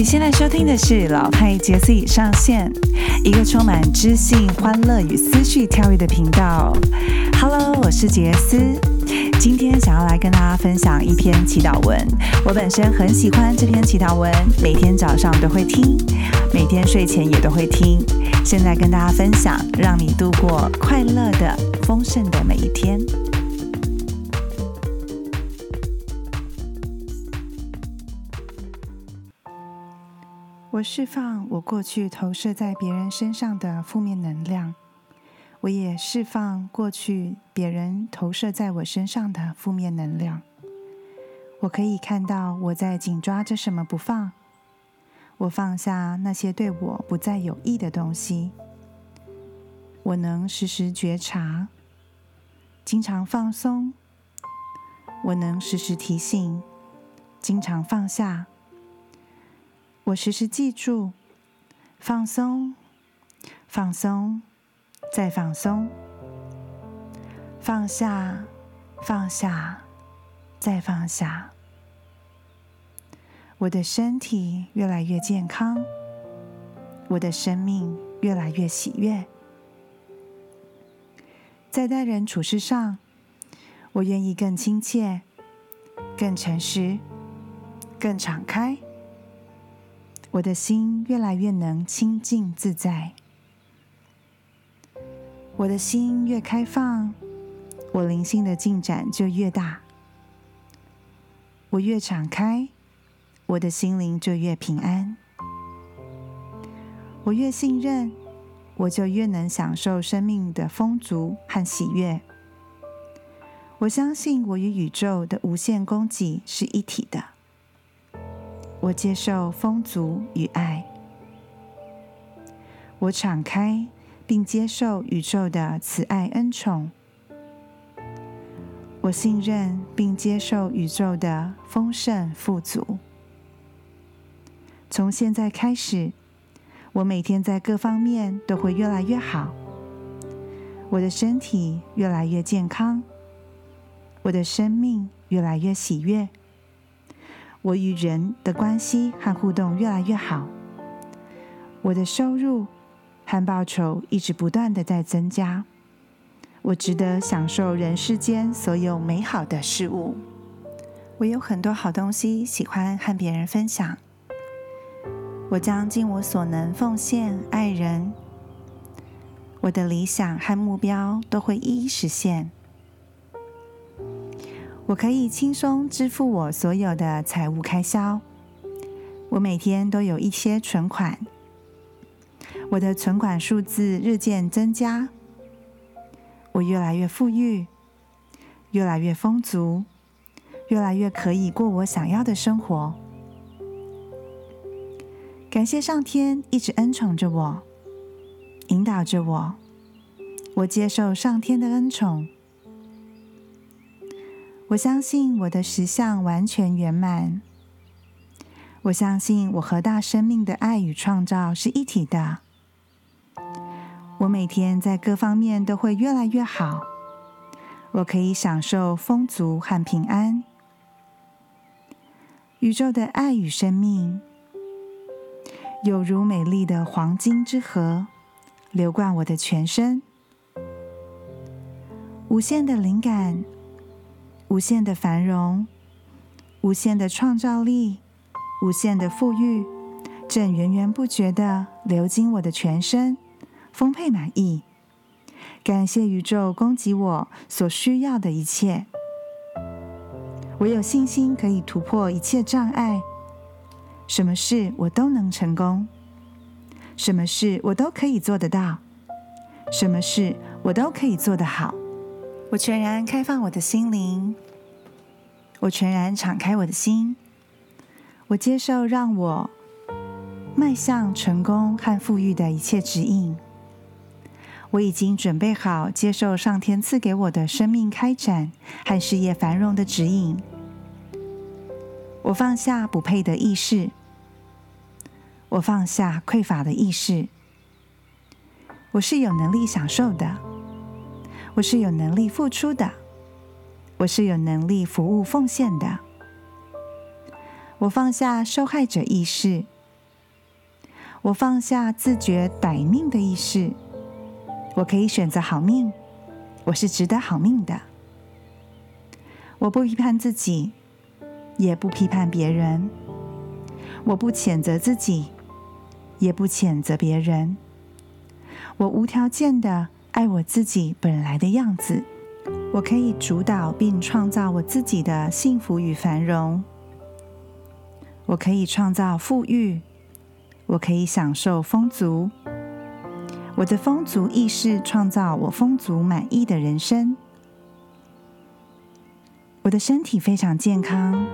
你现在收听的是老派杰斯已上线，一个充满知性、欢乐与思绪跳跃的频道。Hello，我是杰斯，今天想要来跟大家分享一篇祈祷文。我本身很喜欢这篇祈祷文，每天早上都会听，每天睡前也都会听。现在跟大家分享，让你度过快乐的、丰盛的每一天。我释放我过去投射在别人身上的负面能量，我也释放过去别人投射在我身上的负面能量。我可以看到我在紧抓着什么不放，我放下那些对我不再有益的东西。我能时时觉察，经常放松。我能时时提醒，经常放下。我时时记住，放松，放松，再放松，放下，放下，再放下。我的身体越来越健康，我的生命越来越喜悦。在待人处事上，我愿意更亲切、更诚实、更敞开。我的心越来越能清净自在，我的心越开放，我灵性的进展就越大。我越敞开，我的心灵就越平安。我越信任，我就越能享受生命的丰足和喜悦。我相信我与宇宙的无限供给是一体的。我接受丰足与爱，我敞开并接受宇宙的慈爱恩宠，我信任并接受宇宙的丰盛富足。从现在开始，我每天在各方面都会越来越好，我的身体越来越健康，我的生命越来越喜悦。我与人的关系和互动越来越好，我的收入和报酬一直不断的在增加，我值得享受人世间所有美好的事物。我有很多好东西，喜欢和别人分享。我将尽我所能奉献爱人，我的理想和目标都会一一实现。我可以轻松支付我所有的财务开销。我每天都有一些存款，我的存款数字日渐增加。我越来越富裕，越来越丰足，越来越可以过我想要的生活。感谢上天一直恩宠着我，引导着我。我接受上天的恩宠。我相信我的实相完全圆满。我相信我和大生命的爱与创造是一体的。我每天在各方面都会越来越好。我可以享受丰足和平安。宇宙的爱与生命，有如美丽的黄金之河，流贯我的全身。无限的灵感。无限的繁荣，无限的创造力，无限的富裕，正源源不绝的流经我的全身，丰沛满意。感谢宇宙供给我所需要的一切。我有信心可以突破一切障碍，什么事我都能成功，什么事我都可以做得到，什么事我都可以做得好。我全然开放我的心灵，我全然敞开我的心，我接受让我迈向成功和富裕的一切指引。我已经准备好接受上天赐给我的生命开展和事业繁荣的指引。我放下不配的意识，我放下匮乏的意识。我是有能力享受的。我是有能力付出的，我是有能力服务奉献的。我放下受害者意识，我放下自觉歹命的意识，我可以选择好命，我是值得好命的。我不批判自己，也不批判别人，我不谴责自己，也不谴责别人。我无条件的爱我自己本来的样子。我可以主导并创造我自己的幸福与繁荣。我可以创造富裕，我可以享受丰足。我的丰足意识创造我丰足满意的人生。我的身体非常健康，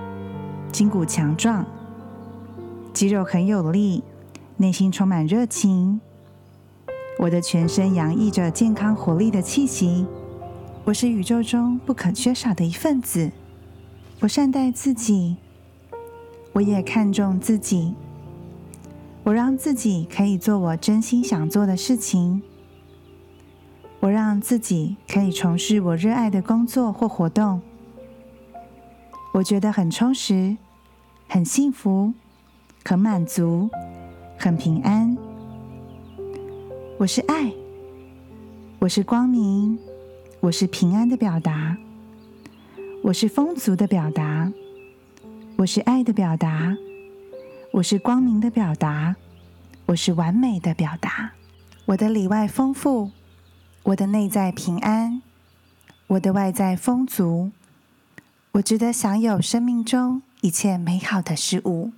筋骨强壮，肌肉很有力，内心充满热情。我的全身洋溢着健康活力的气息。我是宇宙中不可缺少的一份子。我善待自己，我也看重自己。我让自己可以做我真心想做的事情。我让自己可以从事我热爱的工作或活动。我觉得很充实，很幸福，很满足，很平安。我是爱，我是光明。我是平安的表达，我是丰足的表达，我是爱的表达，我是光明的表达，我是完美的表达。我的里外丰富，我的内在平安，我的外在丰足，我值得享有生命中一切美好的事物。